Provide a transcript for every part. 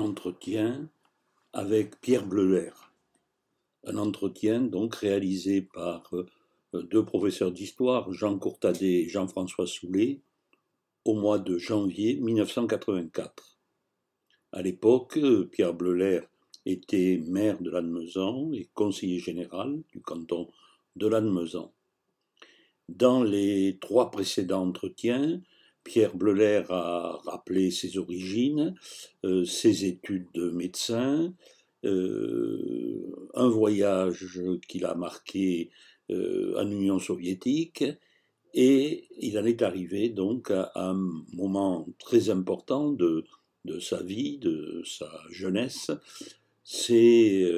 entretien avec Pierre Bleuler. Un entretien donc réalisé par euh, deux professeurs d'histoire, Jean Courtadet et Jean-François Soulet, au mois de janvier 1984. À l'époque, Pierre Bleuler était maire de Lannemezan et conseiller général du canton de Lannemezan. Dans les trois précédents entretiens, Pierre Bleuler a rappelé ses origines, euh, ses études de médecin, euh, un voyage qu'il a marqué euh, en Union soviétique, et il en est arrivé donc à, un moment très important de, sa vie, de sa jeunesse, c'est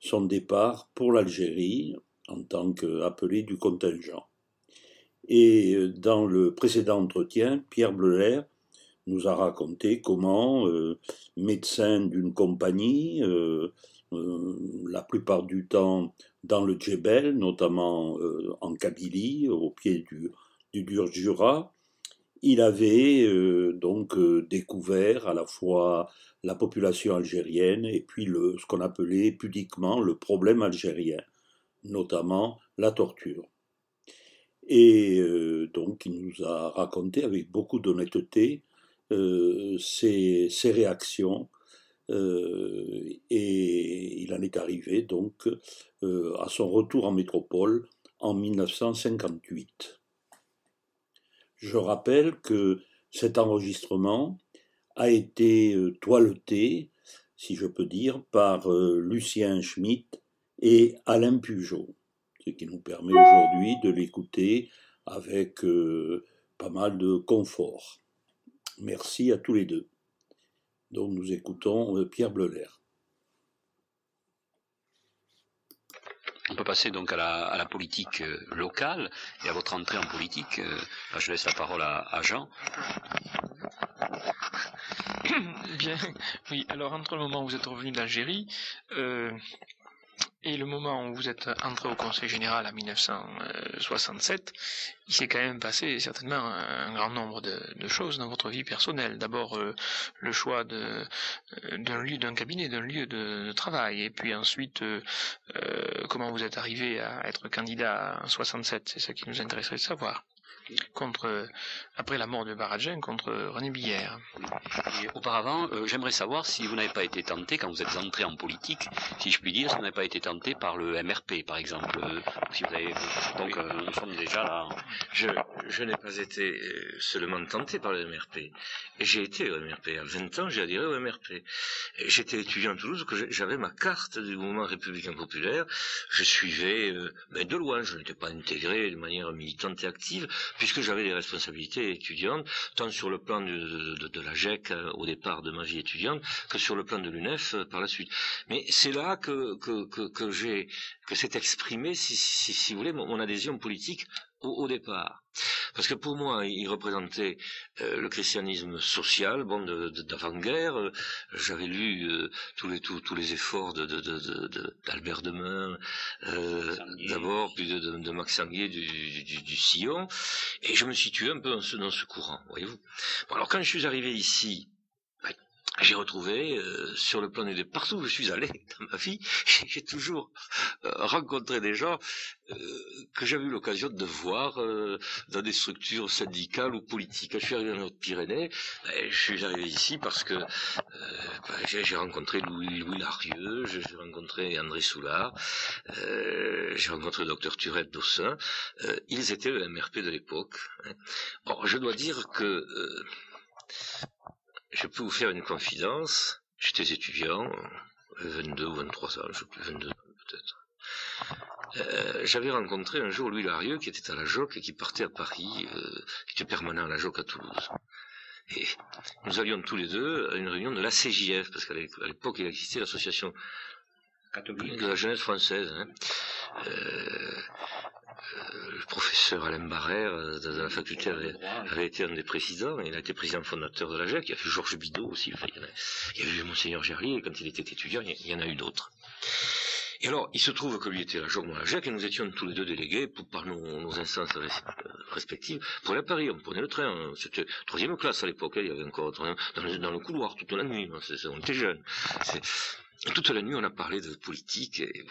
son départ pour l'Algérie en tant qu'appelé du contingent. Et euh, dans le précédent entretien, Pierre Bleuler nous a raconté comment, euh, médecin d'une compagnie, euh, la plupart du temps dans le Djebel, notamment en Kabylie, au pied du, du dur Jura, il avait donc découvert à la fois la population algérienne et puis ce qu'on appelait pudiquement le problème algérien, notamment la torture. Et euh, donc, il nous a raconté avec beaucoup d'honnêteté euh, ses, réactions. Euh, et il en est arrivé donc à son retour en métropole en 1958. Je rappelle que cet enregistrement a été toileté, si je peux dire, par Lucien Schmitt et Alain Pujot ce qui nous permet aujourd'hui de l'écouter avec euh, pas mal de confort. Merci à tous les deux. Donc nous écoutons euh, Pierre Bleuler. On peut passer donc à la, politique euh, locale et à votre entrée en politique. je laisse la parole à, Jean. Bien, oui. Alors entre le moment où vous êtes revenu d'Algérie, et le moment où vous êtes entré au Conseil général en 1967, il s'est quand même passé certainement un grand nombre de, choses dans votre vie personnelle. D'abord euh, le choix euh, d'un lieu, d'un cabinet, d'un lieu de, travail, et puis ensuite euh, comment vous êtes arrivé à être candidat en 67. C'est ça qui nous intéresserait de savoir contre, après la mort de Baradjin, contre René Billère. auparavant, euh, j'aimerais savoir si vous n'avez pas été tenté, quand vous êtes entré en politique, si je puis dire, si vous n'avez pas été tenté par le MRP, par exemple. Euh, si vous avez... Donc, euh, nous sommes déjà là. Je, je n'ai pas été seulement tenté par le MRP. J'ai été au MRP. À 20 ans, j'ai adhéré au MRP. J'étais étudiant à Toulouse, que j'avais ma carte du mouvement républicain populaire. Je suivais mais de loin, je n'étais pas intégré de manière militante et active puisque j'avais des responsabilités étudiantes, tant sur le plan de, la GEC euh, au départ de ma vie étudiante, que sur le plan de l'UNEF euh, par la suite. Mais c'est là que, que, que, que j'ai que s'est exprimé, si, si, si, vous voulez, mon adhésion politique au, départ. Parce que pour moi, il représentait euh, le christianisme social, bon, d'avant-guerre. Euh, j'avais lu euh, tous les tous, les efforts de d'Albert de, Demain, d'abord, puis de, Max Sanguier du, du, Sillon, et je me situais un peu dans ce, dans ce courant, voyez-vous. Bon, alors quand je suis arrivé ici, j'ai retrouvé euh, sur le plan de partout où je suis allé dans ma vie, j'ai toujours euh, rencontré des gens euh, que j'avais eu l'occasion de voir dans des structures syndicales ou politiques. Quand je suis arrivé en Haute-Pyrénées, ben, je suis arrivé ici parce que ben, j'ai rencontré Louis, Louis Larieux, j'ai rencontré André Soulard, j'ai rencontré le docteur Turette Dossin. ils étaient le MRP de l'époque. Hein. Or, je dois dire que je peux vous faire une confidence. J'étais étudiant, 22 ou 23 ans, je sais plus, 22 peut-être. Euh, j'avais rencontré un jour Louis Larieux qui était à la JOC et qui partait à Paris, euh, qui était permanent à la JOC à Toulouse. Et nous allions tous les deux à une réunion de la CJF, parce qu'à l'époque il existait l'association de la jeunesse française. Hein. Euh, le professeur Alain Barrère euh, de la faculté avait, été un des présidents, il a été président fondateur de la GEC, il y a eu Georges Bidot aussi, il, y a, eu Monseigneur Gerlier, quand il était étudiant, il y en a eu d'autres. Et alors, il se trouve que lui était la jour Jacques et nous étions tous les deux délégués pour, par nos, instances respectives pour aller à Paris. On prenait le train, c'était troisième classe à l'époque, hein. il y avait encore dans dans le couloir toute la nuit, on était jeunes. Toute la nuit, on a parlé de politique et,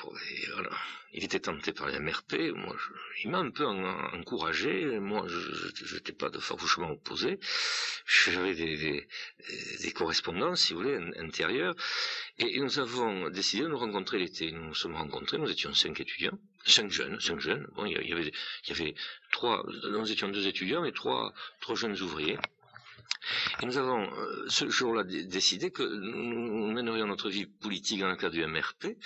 voilà. Il était tenté par les MRP. Moi, il m'a un peu encouragé. Moi, je n'étais pas de farouchement opposé. J'avais des, des, correspondances, si vous voulez, intérieures. Et, nous avons décidé de nous rencontrer l'été. Nous nous sommes rencontrés. Nous étions cinq étudiants, cinq jeunes, cinq jeunes. Bon, il y avait, il y avait trois. Nous étions deux étudiants et trois, trois jeunes ouvriers. Et nous avons euh, ce jour-là décidé que nous mènerions notre vie politique dans le cadre du MRP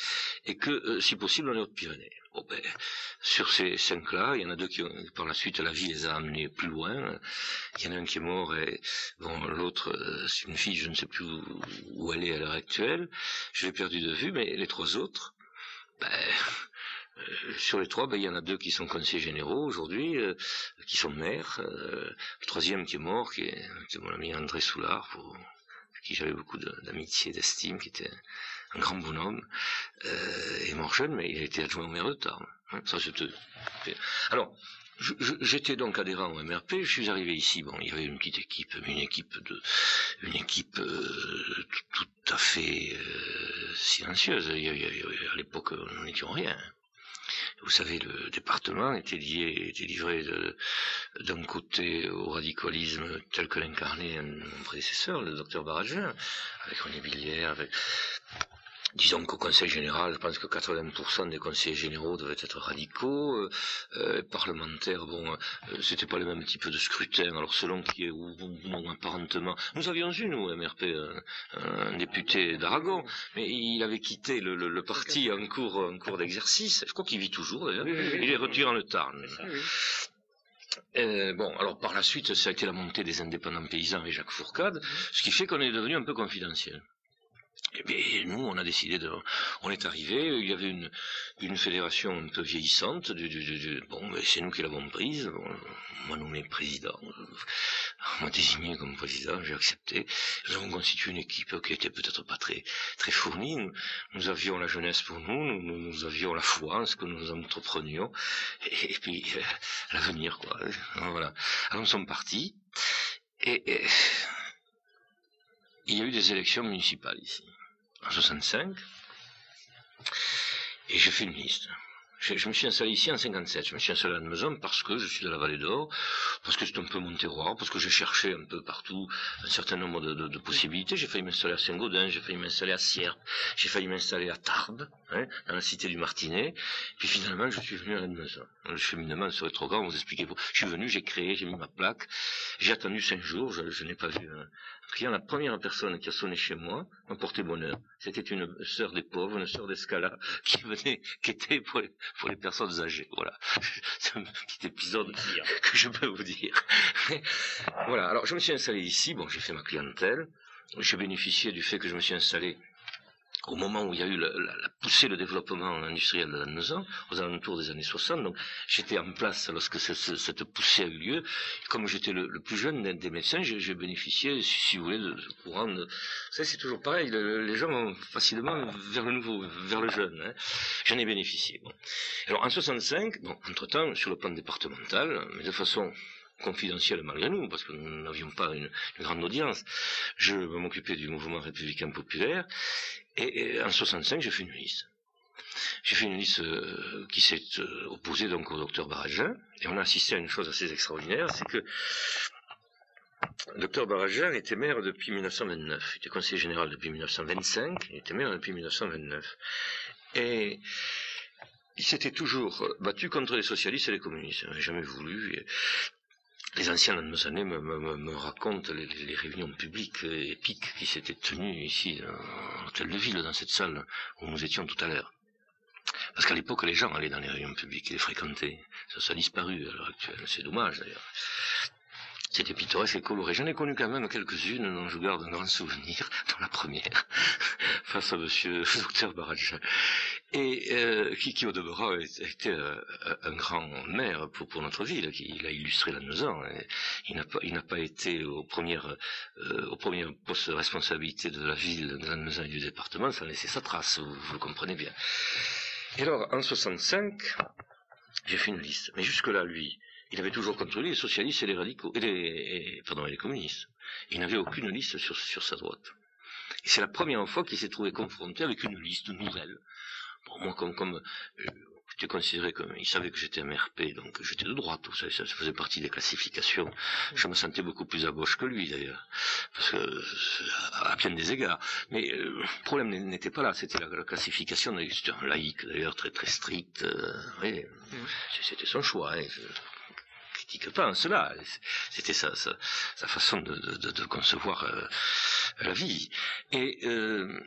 et que, euh, si possible, en Haute-Pyrénées. Bon, ben, sur ces cinq-là, il y en a deux qui, ont, par la suite, la vie les a amenés plus loin. Il y en a un qui est mort et, bon, l'autre, euh, c'est une fille, je ne sais plus où, elle est à l'heure actuelle. Je l'ai perdu de vue, mais les trois autres, ben, sur les trois, ben, il y en a deux qui sont conseillers généraux aujourd'hui, euh, qui sont maires. Euh, le troisième qui est mort, qui est, mon ami André Soulard, pour qui j'avais beaucoup d'amitié, d'estime, qui était un grand bonhomme, est mort jeune, mais il a été adjoint au maire de Tarbes. Hein, ça, Alors, J'étais donc adhérent au MRP, je suis arrivé ici, bon, il y avait une petite équipe, une équipe de, une équipe tout, à fait silencieuse. à l'époque, nous n'étions rien. Vous savez, le département était lié, était livré d'un côté au radicalisme tel que l'incarnait mon prédécesseur, le docteur Barragin, avec René Billière, avec disons qu'au Conseil général, je pense que 80% des conseillers généraux devaient être radicaux, euh, euh parlementaires, bon, euh, c'était pas le même type de scrutin, alors selon qui est ou non apparentement. Nous avions eu, nous, MRP, un, député d'Aragon, mais il avait quitté le, le, parti en cours, en cours d'exercice, je crois qu'il vit toujours d'ailleurs, il est retiré en le Tarn. Euh, bon, alors par la suite, ça a été la montée des indépendants paysans et Jacques Fourcade, ce qui fait qu'on est devenu un peu confidentiel. Et eh nous, on a décidé de, on est arrivé, il y avait une, une fédération un peu vieillissante, du, du, bon, c'est nous qui l'avons prise, on m'a nommé président, on m'a désigné comme président, j'ai accepté. Nous avons constitué une équipe qui était peut-être pas très, très fournie. Nous, avions la jeunesse pour nous, nous, avions la foi en ce que nous entreprenions, et, puis euh, l'avenir, quoi. Voilà. Alors nous sommes partis, et il y a eu des élections municipales ici, en 65, et j'ai fait une liste. Je, me suis installé ici en 57. Je me suis installé à maison parce que je suis de la Vallée d'Or, parce que c'est un peu mon terroir, parce que j'ai cherché un peu partout un certain nombre de, possibilités. J'ai failli m'installer à Saint-Gaudin, j'ai failli m'installer à Sierre, j'ai failli m'installer à Tarbes, hein, dans la cité du Martinet. Puis finalement, je suis venu à maison. Le cheminement serait trop grand, vous expliquez. Je suis venu, j'ai créé, j'ai mis ma plaque. J'ai attendu cinq jours, je, n'ai pas vu la première personne qui a sonné chez moi m'a porté bonheur. C'était une sœur des pauvres, une sœur d'Escala, qui venait, qui était pour les, pour les personnes âgées. Voilà. C'est un petit épisode que je peux vous dire. voilà. Alors, je me suis installé ici. Bon, j'ai fait ma clientèle. J'ai bénéficié du fait que je me suis installé au moment où il y a eu la, poussée, le développement industriel de la maison, aux alentours des années 60. Donc, j'étais en place lorsque cette poussée a eu lieu. Comme j'étais le, plus jeune des médecins, j'ai bénéficié, si, vous voulez, de courant. De... Ça, c'est toujours pareil. les gens vont facilement vers le nouveau, vers le jeune. Hein. J'en ai bénéficié. Bon. Alors, en 65, bon, entre-temps, sur le plan départemental, mais de façon confidentielle malgré nous, parce que nous n'avions pas une, grande audience. Je m'occupais du mouvement républicain populaire, et, en 65, j'ai fait une liste. J'ai fait une liste euh, qui s'est euh, opposée donc au docteur Baragin, et on a assisté à une chose assez extraordinaire, c'est que le docteur Baragin était maire depuis 1929, il était conseiller général depuis 1925, il était maire depuis 1929. Et il s'était toujours battu contre les socialistes et les communistes. Il n'avait jamais voulu les anciens nos années me, me, racontent les, réunions publiques épiques qui s'étaient tenues ici, dans l'hôtel de ville, dans cette salle où nous étions tout à l'heure. Parce qu'à l'époque, les gens allaient dans les réunions publiques, ils les fréquentaient. Ça, ça a disparu à l'heure actuelle. C'est dommage, d'ailleurs. C'était pittoresque et coloré. J'en ai connu quand même quelques-unes dont je garde un grand souvenir, dans la première, face à monsieur docteur Baradja. Et euh, qui, qui, au était euh, un grand maire pour, notre ville, qui il a illustré la maison. Il n'a pas, été aux premières, euh, premières postes de responsabilité de la ville, de la maison et du département, sans laisser sa trace, vous, vous le comprenez bien. Et alors, en 65, j'ai fait une liste. Mais jusque-là, lui, il avait toujours contrôlé les socialistes et les radicaux, et les, pardon, et les communistes. Il n'avait aucune liste sur, sur sa droite. Et c'est la première fois qu'il s'est trouvé confronté avec une liste nouvelle. Bon, moi, comme, comme euh, j'étais considéré comme, il savait que j'étais MRP, donc j'étais de droite, tout ça, ça faisait partie des classifications. Je me sentais beaucoup plus à gauche que lui, d'ailleurs, parce que, à bien des égards. Mais euh, le problème n'était pas là, c'était la, classification, c'était un laïc, d'ailleurs, très très strict, euh, oui, mm. c'était son choix, hein, pas cela. C'était sa, sa, façon de, concevoir euh, la vie. Et euh,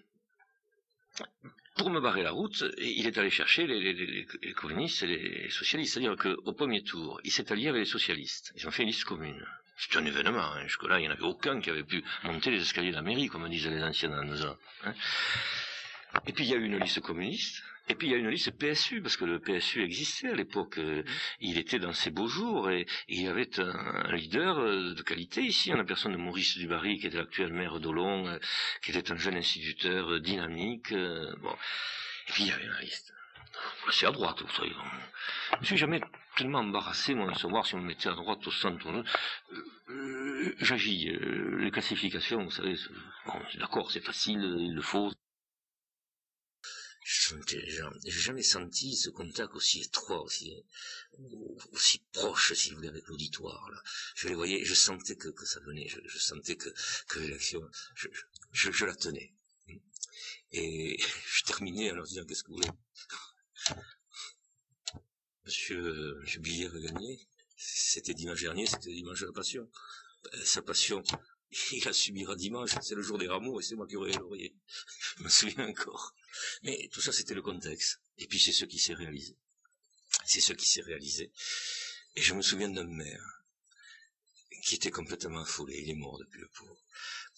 pour me barrer la route, il est allé chercher les, communistes et les socialistes. C'est-à-dire qu'au premier tour, il s'est allié avec les socialistes. Ils ont fait une liste commune. C'est un événement. Hein. Jusque-là, il n'y en avait aucun qui avait pu monter les escaliers de la mairie, comme disaient les anciens dans nos hein. Et puis il y a eu une liste communiste. Et puis il y a une liste PSU, parce que le PSU existait à l'époque. Euh, il était dans ses beaux jours et, il y avait un, leader euh, de qualité ici, en la personne de Maurice Dubarry, qui était l'actuel maire d'Olon, euh, qui était un jeune instituteur dynamique. Bon. Et puis il y avait une liste. C'est à droite, vous savez. Je me suis jamais tellement embarrassé, moi, de savoir si on me mettait à droite, au centre. J'agis. les classifications, vous savez, bon, d'accord, c'est facile, il le faut j'ai jamais senti ce contact aussi étroit, aussi, aussi proche, si vous voulez, avec l'auditoire. Je les voyais, je sentais que, ça venait, je, sentais que, je, je, la tenais. Et je terminais en leur disant qu'est-ce que vous voulez? Monsieur, monsieur Billière a gagné. C'était dimanche dernier, c'était dimanche de la passion. Euh, sa passion, il la subira dimanche, c'est le jour des rameaux et c'est moi qui aurai laurier. Je me souviens encore. Mais tout ça, c'était le contexte. Et puis c'est ce qui s'est réalisé. C'est ce qui s'est réalisé. Et je me souviens d'un maire qui était complètement affolé. Il est mort depuis le pauvre.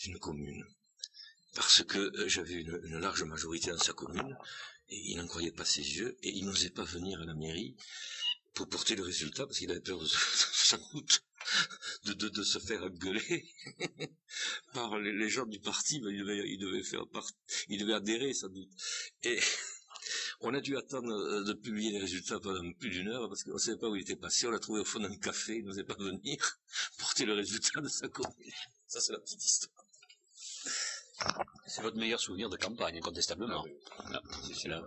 D'une commune. Parce que euh, j'avais une, une, large majorité dans sa commune, et il n'en croyait pas ses yeux, et il n'osait pas venir à la mairie pour porter le résultat, parce qu'il avait peur de sa route de, de, de, se faire gueuler par les, gens du parti, mais il devait, il devait faire il devait adhérer sans doute. Et on a dû attendre euh, de publier les résultats pendant plus d'une heure parce qu'on ne savait pas où il était passé. On l'a trouvé au fond d'un café, il n'osait pas venir porter le résultat de sa commune. Ça, c'est la petite histoire. C'est votre meilleur souvenir de campagne, incontestablement. Ah, c'est là.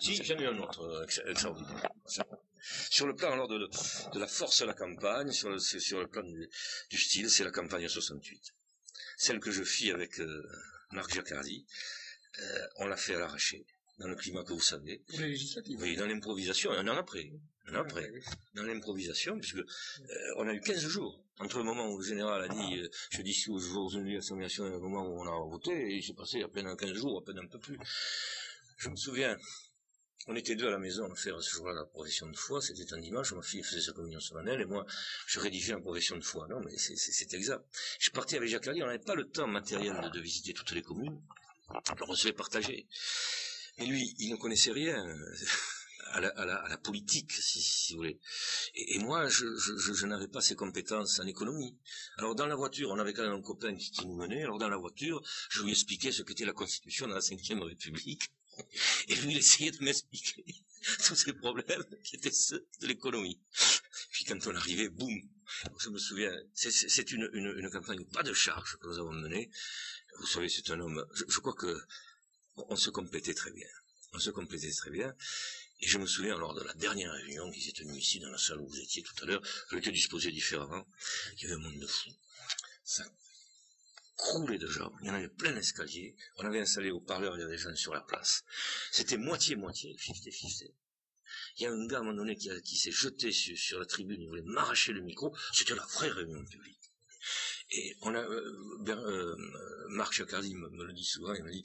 Si, j'en ai un autre euh, extraordinaire. Sur le plan alors de, de, la force de la campagne, sur le, sur le plan du, style, c'est la campagne 68. Celle que je fis avec euh, Marc Jacardi, euh, on l'a fait à l'arraché, dans le climat que vous savez. Oui, dans l'improvisation, un an après. Un an après. Dans l'improvisation, puisque euh, on a eu 15 jours. Entre le moment où le général a dit euh, je dis aux jours de l'assemblée et le moment où on a voté, et il s'est passé à peine 15 jours, à peine un peu plus. Je me souviens, on était deux à la maison à faire ce jour-là la profession de foi, c'était un dimanche, ma fille faisait sa communion solennelle, et moi, je rédigeais la profession de foi. Non, mais c'est exact. Je partais avec Jacques Larry, on n'avait pas le temps matériel de, visiter toutes les communes, alors on se fait partager. Mais lui, il ne connaissait rien à la, politique, si, vous voulez. Et, moi, je, n'avais pas ces compétences en économie. Alors dans la voiture, on avait quand même un copain qui, nous menait, alors dans la voiture, je lui expliquais ce qu'était la Constitution de la Ve République. Et lui, il essayait de m'expliquer tous ces problèmes qui étaient ceux de l'économie. Puis quand on arrivait, boum, je me souviens, c'est une, campagne pas de charge que nous avons menée. Vous savez, c'est un homme, je, crois que on se complétait très bien. On se complétait très bien. Et je me souviens, lors de la dernière réunion qui s'est tenue ici, dans la salle où vous étiez tout à l'heure, je disposé différemment. Il y avait un monde de fous. Ça croulé de gens. Il y en avait plein d'escaliers. On avait installé au parleur, il des gens sur la place. C'était moitié-moitié, 50-50. Il y a un gars à un moment donné qui, s'est jeté sur, la tribune, il voulait m'arracher le micro. C'était la vraie réunion publique. Et on a, euh, euh, Marc Chacardi me, le dit souvent, il me dit,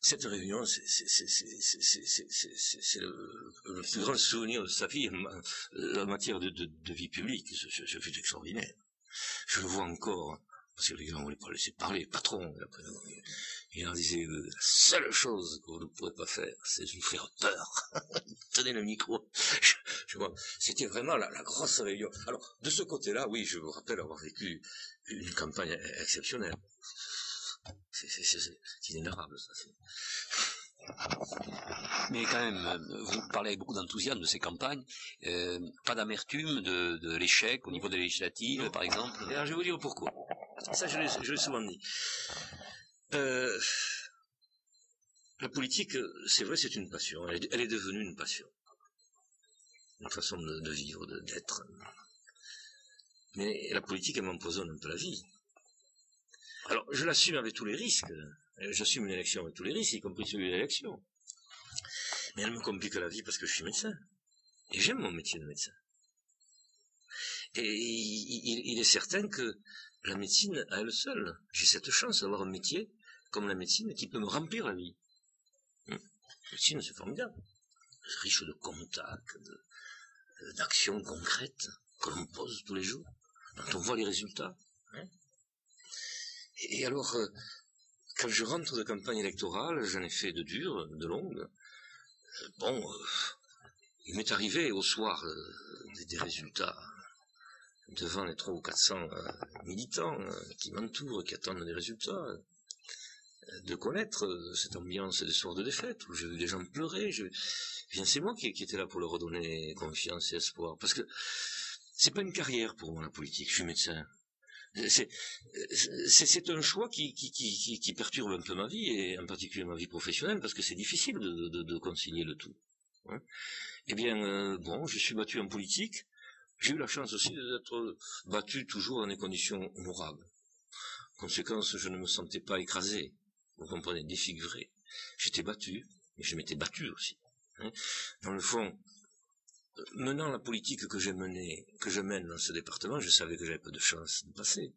cette réunion, c'est le, plus grand souvenir de sa vie en, matière de, vie publique. Ce, fut extraordinaire. Je le vois encore parce que les gars, on voulait pas laisser parler, patron. il leur disait, euh, la seule chose que vous ne pourrez pas faire, c'est de nous faire peur. Tenez le micro. Je, c'était vraiment la, la, grosse réunion. Alors, de ce côté-là, oui, je vous rappelle avoir vécu une campagne exceptionnelle. C'est inénarrable, ça. Mais quand même, euh, vous parlez avec beaucoup d'enthousiasme de ces campagnes. Euh, pas d'amertume de, l'échec au niveau des législatives, par exemple. alors, je vais vous dire pourquoi. Ça, je l'ai souvent dit. Euh, la politique, c'est vrai, c'est une passion. Elle est, devenue une passion. Une façon de, de vivre, d'être. Mais la politique, elle m'empoisonne un peu la vie. Alors, je l'assume avec tous les risques. J'assume l'élection avec tous les risques, y compris celui de l'élection. Mais elle me complique la vie parce que je suis médecin. Et j'aime mon métier de médecin. Et il, est certain que la médecine, à elle seule, j'ai cette chance d'avoir un métier comme la médecine qui peut me remplir la vie. Hum. La médecine, c'est formidable. Riche de contacts, d'actions concrètes que l'on pose tous les jours, dont on voit les résultats. Hein. Et alors, euh, quand je rentre de campagne électorale, j'en ai fait de dures, de longues. Euh, bon, euh, il m'est arrivé au soir des, résultats devant les trois ou 400 militants qui m'entourent, qui attendent des résultats, de connaître cette ambiance des soirs de défaite où j'ai vu des gens pleurer. Je... Bien, c'est moi qui, qui étais là pour leur redonner confiance et espoir. Parce que c'est pas une carrière pour moi la politique. Je suis médecin c'est un choix qui, perturbe un peu ma vie, et en particulier ma vie professionnelle, parce que c'est difficile de, de, de, concilier le tout. Hein. Eh bien, euh, bon, je suis battu en politique, j'ai eu la chance aussi d'être battu toujours dans des conditions honorables. Conséquence, je ne me sentais pas écrasé, vous comprenez, défiguré. J'étais battu, mais je m'étais battu aussi. Hein. Dans le fond, menant la politique que j'ai menée, que je mène dans ce département, je savais que j'avais pas de chance de passer.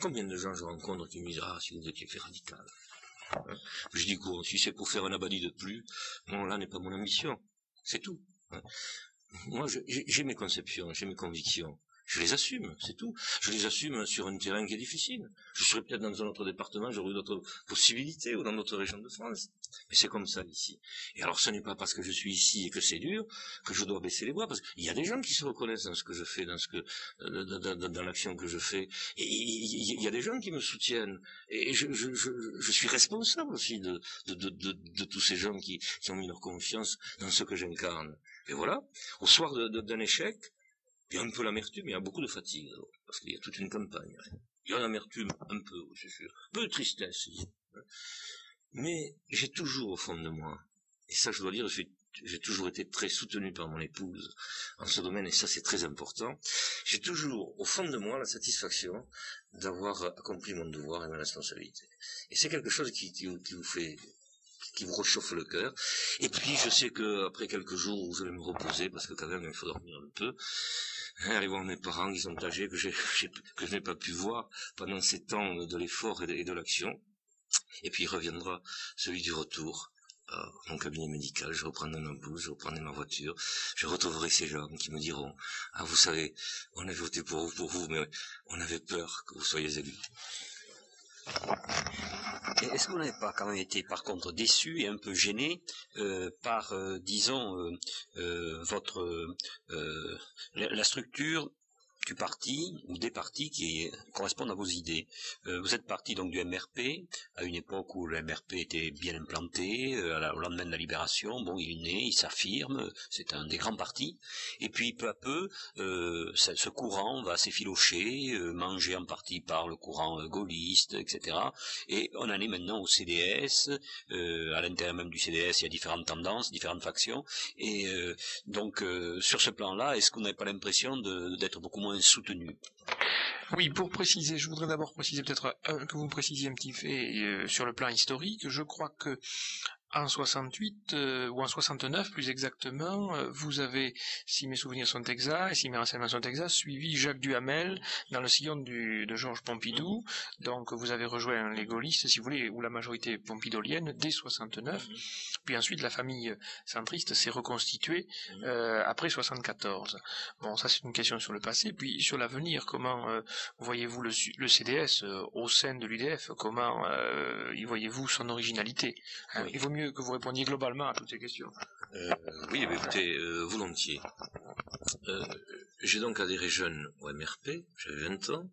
Combien de gens je rencontre qui me disent, ah, si vous étiez fait radical. Hein je dis, quoi, si c'est pour faire un abadi de plus, non, là n'est pas mon ambition. C'est tout. Hein Moi, j'ai mes conceptions, j'ai mes convictions je les assume, c'est tout. Je les assume sur un terrain qui est difficile. Je serais peut-être dans un autre département, j'aurais d'autres possibilités, ou dans d'autres régions de France. Mais c'est comme ça ici. Et alors ce n'est pas parce que je suis ici et que c'est dur que je dois baisser les bras, parce qu'il y a des gens qui se reconnaissent dans ce que je fais, dans euh, l'action que je fais. Et il y a des gens qui me soutiennent. Et je, suis responsable aussi de, tous ces gens qui ont mis leur confiance dans ce que j'incarne. Et voilà, au soir d'un échec, il y a un peu l'amertume, il y a beaucoup de fatigue, parce qu'il y a toute une campagne. Il y a l'amertume, un peu, c'est sûr. Peu de tristesse. Mais j'ai toujours au fond de moi, et ça je dois dire, j'ai toujours été très soutenu par mon épouse en ce domaine, et ça c'est très important. J'ai toujours au fond de moi la satisfaction d'avoir accompli mon devoir et ma responsabilité. Et c'est quelque chose qui, vous fait qui vous réchauffe le cœur. Et puis je sais que après quelques jours je vais me reposer, parce que quand même il faut dormir un peu, aller voir mes parents qui sont âgés, que, je n'ai pas pu voir pendant ces temps de l'effort et de, l'action. Et puis reviendra celui du retour. Euh, mon cabinet médical, je reprendrai ma blouse, je reprendrai ma voiture, je retrouverai ces gens qui me diront, ah vous savez, on a voté pour vous, pour vous, mais on avait peur que vous soyez élus. Est-ce que vous n'avez pas quand même été par contre déçu et un peu gêné euh, par, euh, disons, euh, votre la structure du parti ou des partis qui correspondent à vos idées. Euh, vous êtes parti donc du MRP à une époque où le MRP était bien implanté, euh, au lendemain de la libération. Bon, il est né, il s'affirme, c'est un des grands partis. Et puis peu à peu, euh, ce courant va s'effilocher, mangé en partie par le courant gaulliste, etc. Et on en est maintenant au CDS. à l'intérieur même du CDS, il y a différentes tendances, différentes factions. Et donc sur ce plan-là, est-ce qu'on n'avait pas l'impression d'être beaucoup moins soutenu. Oui, pour préciser, je voudrais d'abord préciser peut-être que vous précisiez un petit fait euh, sur le plan historique. Je crois que en 68 euh, ou en 69 plus exactement, euh, vous avez, si mes souvenirs sont exacts et si mes renseignements sont exacts, suivi Jacques Duhamel dans le sillon du, de Georges Pompidou. Donc vous avez rejoint les gaullistes, si vous voulez, ou la majorité pompidolienne dès 69. Puis ensuite la famille centriste s'est reconstituée euh, après 74. Bon, ça c'est une question sur le passé. Puis sur l'avenir, comment voyez-vous le, le, CDS au sein de l'UDF Comment y voyez-vous son originalité? Hein, Il vaut mieux que vous répondiez globalement à toutes ces questions. Euh, oui, écoutez, euh, volontiers. Euh, j'ai donc adhéré jeune au MRP, j'avais 20 ans.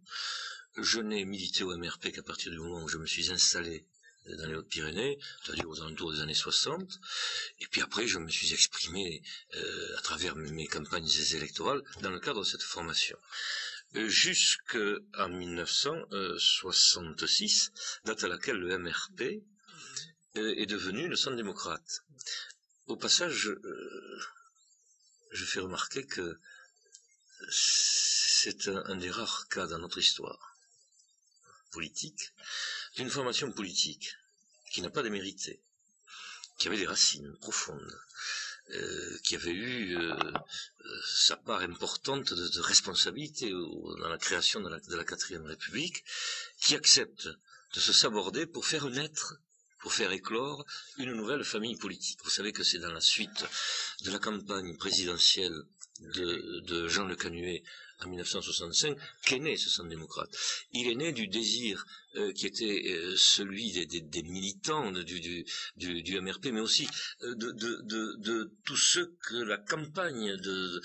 Je n'ai milité au MRP qu'à partir du moment où je me suis installé dans les Hautes-Pyrénées, c'est-à-dire aux alentours des années 60. Et puis après, je me suis exprimé à travers mes campagnes électorales dans le cadre de cette formation jusqu'en 1966, date à laquelle le MRP est devenu le Centre démocrate. Au passage, je fais remarquer que c'est un, des rares cas dans notre histoire politique d'une formation politique qui n'a pas démérité, qui avait des racines profondes, euh, qui avait eu euh, euh, sa part importante de, responsabilité dans la création de la, quatrième République, qui accepte de se saborder pour faire naître pour faire éclore une nouvelle famille politique. Vous savez que c'est dans la suite de la campagne présidentielle de, de Jean Le Canuet en 1965 qu'est né ce centre démocrate. Il est né du désir euh, qui était euh, celui des, militants du, du, MRP, mais aussi euh, de, de, tous ceux que la campagne de,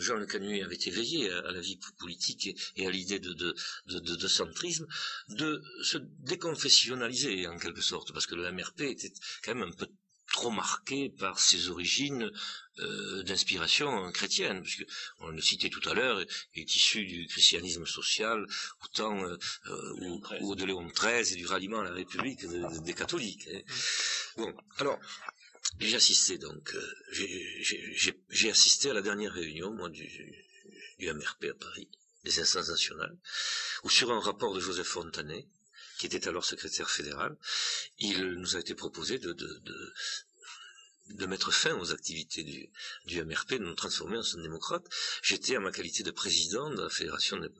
Jean Le Canuet avait éveillé à, la vie politique et, à l'idée de, centrisme, de se déconfessionnaliser en quelque sorte, parce que le MRP était quand même un peu trop marqué par ses origines euh, d'inspiration chrétienne, puisque on le citait tout à l'heure, est issu du christianisme social, autant euh, euh, ou, de Léon XIII et du ralliement à la République des catholiques. Hein. Bon, alors j'ai assisté donc, j'ai assisté à la dernière réunion moi du, du MRP à Paris, des instances nationales, où sur un rapport de Joseph Fontanet, qui était alors secrétaire fédéral, il nous a été proposé de, de, de mettre fin aux activités du, du MRP, de nous transformer en son démocrate. J'étais, en ma qualité de président de la fédération de,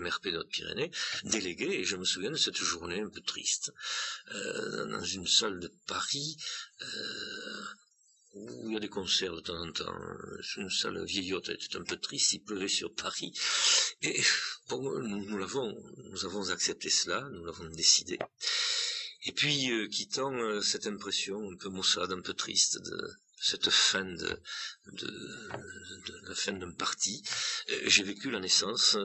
MRP de Haute-Pyrénées, délégué, et je me souviens de cette journée un peu triste, euh, dans une salle de Paris, euh, où il y a des concerts de temps en temps. Une salle vieillotte, elle était un peu triste, il pleuvait sur Paris. Et bon, nous, l'avons, nous avons accepté cela, nous l'avons décidé. Et puis, euh, quittant euh, cette impression un peu maussade, un peu triste de, cette fin de, la fin d'un parti, euh, j'ai vécu la naissance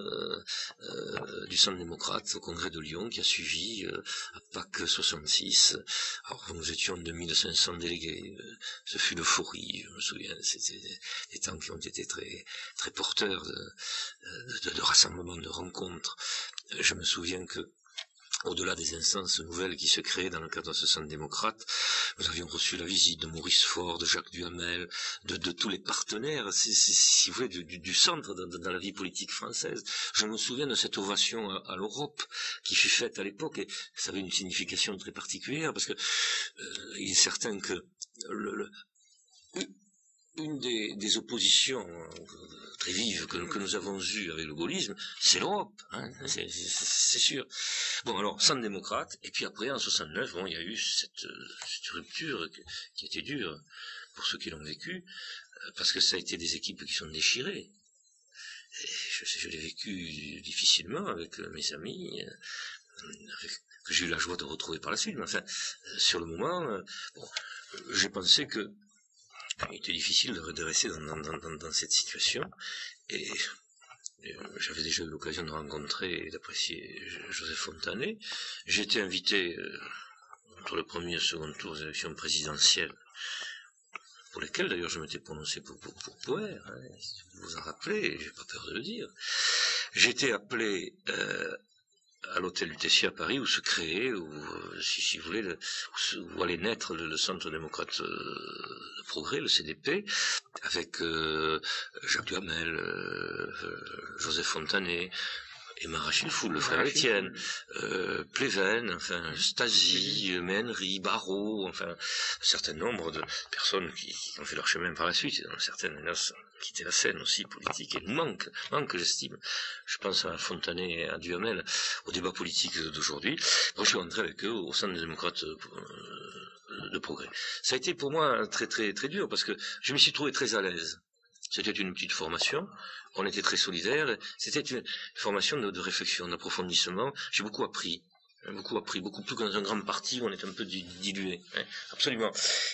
du Centre démocrate au congrès de Lyon qui a suivi à Pâques 66. Alors nous étions 2500 délégués, ce fut l'euphorie, je me souviens, c'était des temps qui ont été très très porteurs de rassemblements, de rencontres. Je me souviens que au-delà des instances nouvelles qui se créaient dans le cadre de ce centre démocrate, nous avions reçu la visite de Maurice Ford, de Jacques Duhamel, de, tous les partenaires, si, vous voulez, du, centre dans, la vie politique française. Je me souviens de cette ovation à, l'Europe qui fut faite à l'époque, et ça avait une signification très particulière, parce que euh, il est certain que le, une des, oppositions euh, très vives que, nous avons eues avec le gaullisme, c'est l'Europe, hein, c'est sûr. Bon, alors, sans démocrate, et puis après, en 69, bon, il y a eu cette, rupture qui, était dure pour ceux qui l'ont vécu, euh, parce que ça a été des équipes qui sont déchirées. je, je l'ai vécu difficilement avec euh, mes amis, que j'ai eu la joie de retrouver par la suite, mais enfin, sur le moment, bon, j'ai pensé que il était difficile de, rester dans, cette situation. Et, euh, j'avais déjà eu l'occasion de rencontrer et d'apprécier Joseph Fontanet. J'ai été invité euh, entre le premier et le second tour des élections présidentielles, pour lesquelles d'ailleurs je m'étais prononcé pour, pour, pour hein, si vous vous en rappelez, j'ai pas peur de le dire. J'ai été appelé euh, à l'hôtel Lutetia à Paris, où se créait, ou euh, si, vous voulez, où, allait naître le, Centre démocrate euh, de progrès, le CDP, avec euh, Jacques Duhamel, Joseph Fontanet, et Rachel Foul, le frère Étienne, euh, Pleven, enfin Stasi, Menry, Barrault, enfin un certain nombre de personnes qui, ont fait leur chemin par la suite, dans certaines hélas quitté la scène aussi politique et nous manque, manque j'estime. Je pense à Fontanet et à Duhamel, au débat politique d'aujourd'hui. Moi je suis rentré avec eux au sein des démocrates euh, de progrès. Ça a été pour moi très très très dur parce que je me suis trouvé très à l'aise. C'était une petite formation, on était très solidaires, c'était une formation de, réflexion, d'approfondissement, j'ai beaucoup appris beaucoup appris, beaucoup plus que dans un grand parti où on est un peu dilué. Hein, absolument.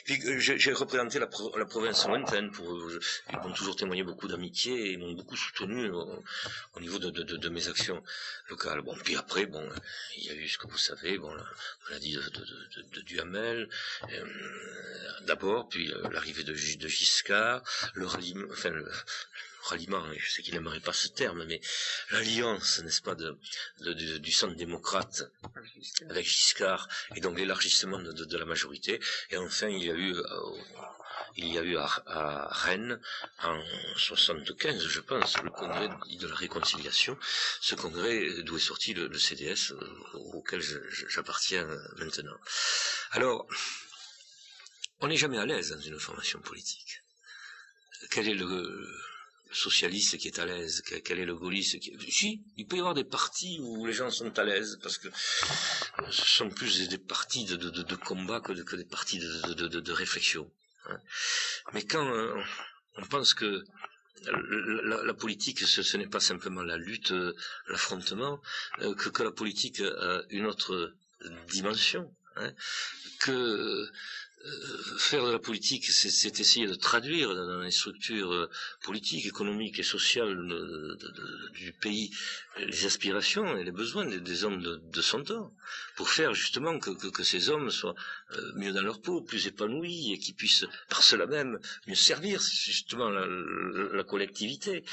Euh, j'ai représenté la, province lointaine, pour, euh, ils m'ont toujours témoigné beaucoup d'amitié et m'ont beaucoup soutenu au, niveau de, mes actions locales. Bon, puis après, bon, il y a eu ce que vous savez, bon, la maladie de, Duhamel, euh, d'abord, puis l'arrivée de, Giscard, le ralliement, enfin, ralliement, je sais qu'il n'aimerait pas ce terme, mais l'alliance, n'est-ce pas, du centre démocrate avec Giscard, et donc l'élargissement de, la majorité. Et enfin, il y a eu, euh, il y a eu à, Rennes, en 75, je pense, le congrès de la réconciliation, ce congrès d'où est sorti le, CDS, euh, auquel j'appartiens maintenant. Alors, on n'est jamais à l'aise dans une formation politique. Quel est le, socialiste qui est à l'aise, quel est le gaulliste qui Si, il peut y avoir des partis où les gens sont à l'aise, parce que ce sont plus des, partis de, combat que, des partis de, réflexion. Hein. Mais quand euh, on pense que la, politique, ce, n'est pas simplement la lutte, euh, l'affrontement, euh, que, que, la politique a une autre dimension, hein, que euh, faire de la politique, c'est essayer de traduire dans les structures euh, politiques, économiques et sociales du pays les aspirations et les besoins des, hommes de, son temps, pour faire justement que, ces hommes soient euh, mieux dans leur peau, plus épanouis et qu'ils puissent par cela même mieux servir justement la, collectivité.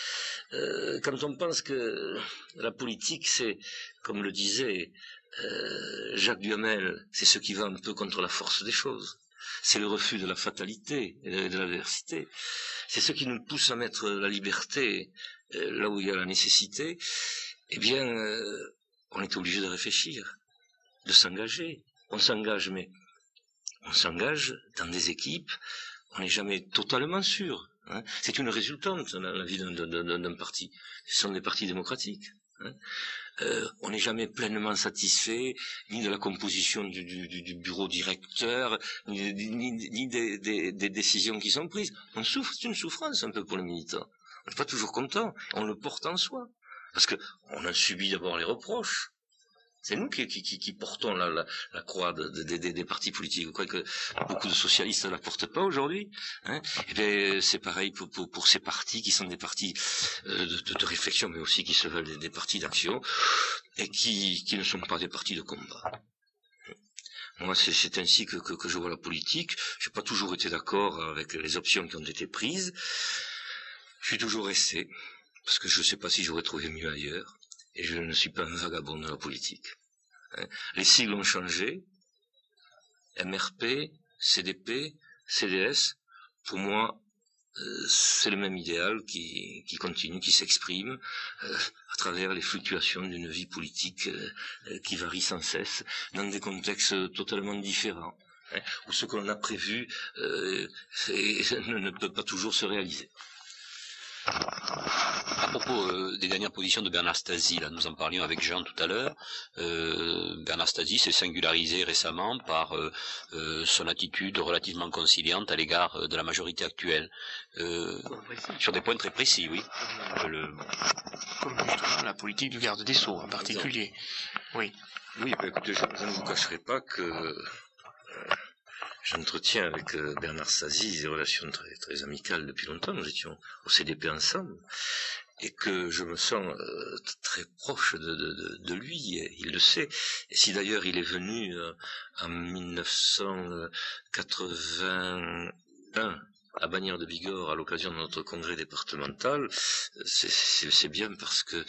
quand on pense que la politique, c'est, comme le disait Jacques Duhamel, c'est ce qui va un peu contre la force des choses c'est le refus de la fatalité et de l'adversité. C'est ce qui nous pousse à mettre la liberté euh, là où il y a la nécessité. Eh bien, euh, on est obligé de réfléchir, de s'engager. On s'engage, mais on s'engage dans des équipes, on n'est jamais totalement sûr. Hein. C'est une résultante dans la vie d'un parti. Ce sont des partis démocratiques. Hein. Euh, on n'est jamais pleinement satisfait ni de la composition du, bureau directeur, ni, des, décisions qui sont prises. On souffre, c'est une souffrance un peu pour les militants. On n'est pas toujours content, on le porte en soi. Parce qu'on a subi d'abord les reproches, c'est nous qui, qui, portons la, croix des partis politiques. Vous croyez que beaucoup de socialistes ne la portent pas aujourd'hui hein Eh c'est pareil pour, ces partis qui sont des partis euh, de, réflexion, mais aussi qui se veulent des, partis d'action et qui, ne sont pas des partis de combat. Moi, c'est ainsi que, que, je vois la politique. Je n'ai pas toujours été d'accord avec les options qui ont été prises. Je suis toujours resté, parce que je ne sais pas si j'aurais trouvé mieux ailleurs et je ne suis pas un vagabond de la politique. Hein. Les sigles ont changé. MRP, CDP, CDS, pour moi, euh, c'est le même idéal qui, continue, qui s'exprime euh, à travers les fluctuations d'une vie politique euh, qui varie sans cesse, dans des contextes totalement différents, hein, où ce que l'on a prévu ne peut pas toujours se réaliser. À propos euh, des dernières positions de Bernard Stasi, là, nous en parlions avec Jean tout à l'heure. Euh, Bernard Stasi s'est singularisé récemment par euh, son attitude relativement conciliante à l'égard de la majorité actuelle, sur des points très précis, oui. Comme justement la politique du garde des sceaux en particulier. Oui. Oui, bah, écoutez, je, je, ne vous cacherai pas que J'entretiens avec euh, Bernard Sazi des relations très, très amicales depuis longtemps. Nous étions au CDP ensemble et que je me sens euh, très proche de, de, lui, il le sait. Et si d'ailleurs il est venu euh, en 1981 à Bagnères de Bigorre à l'occasion de notre congrès départemental, c'est bien parce que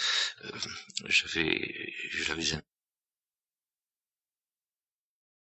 j'avais j'avais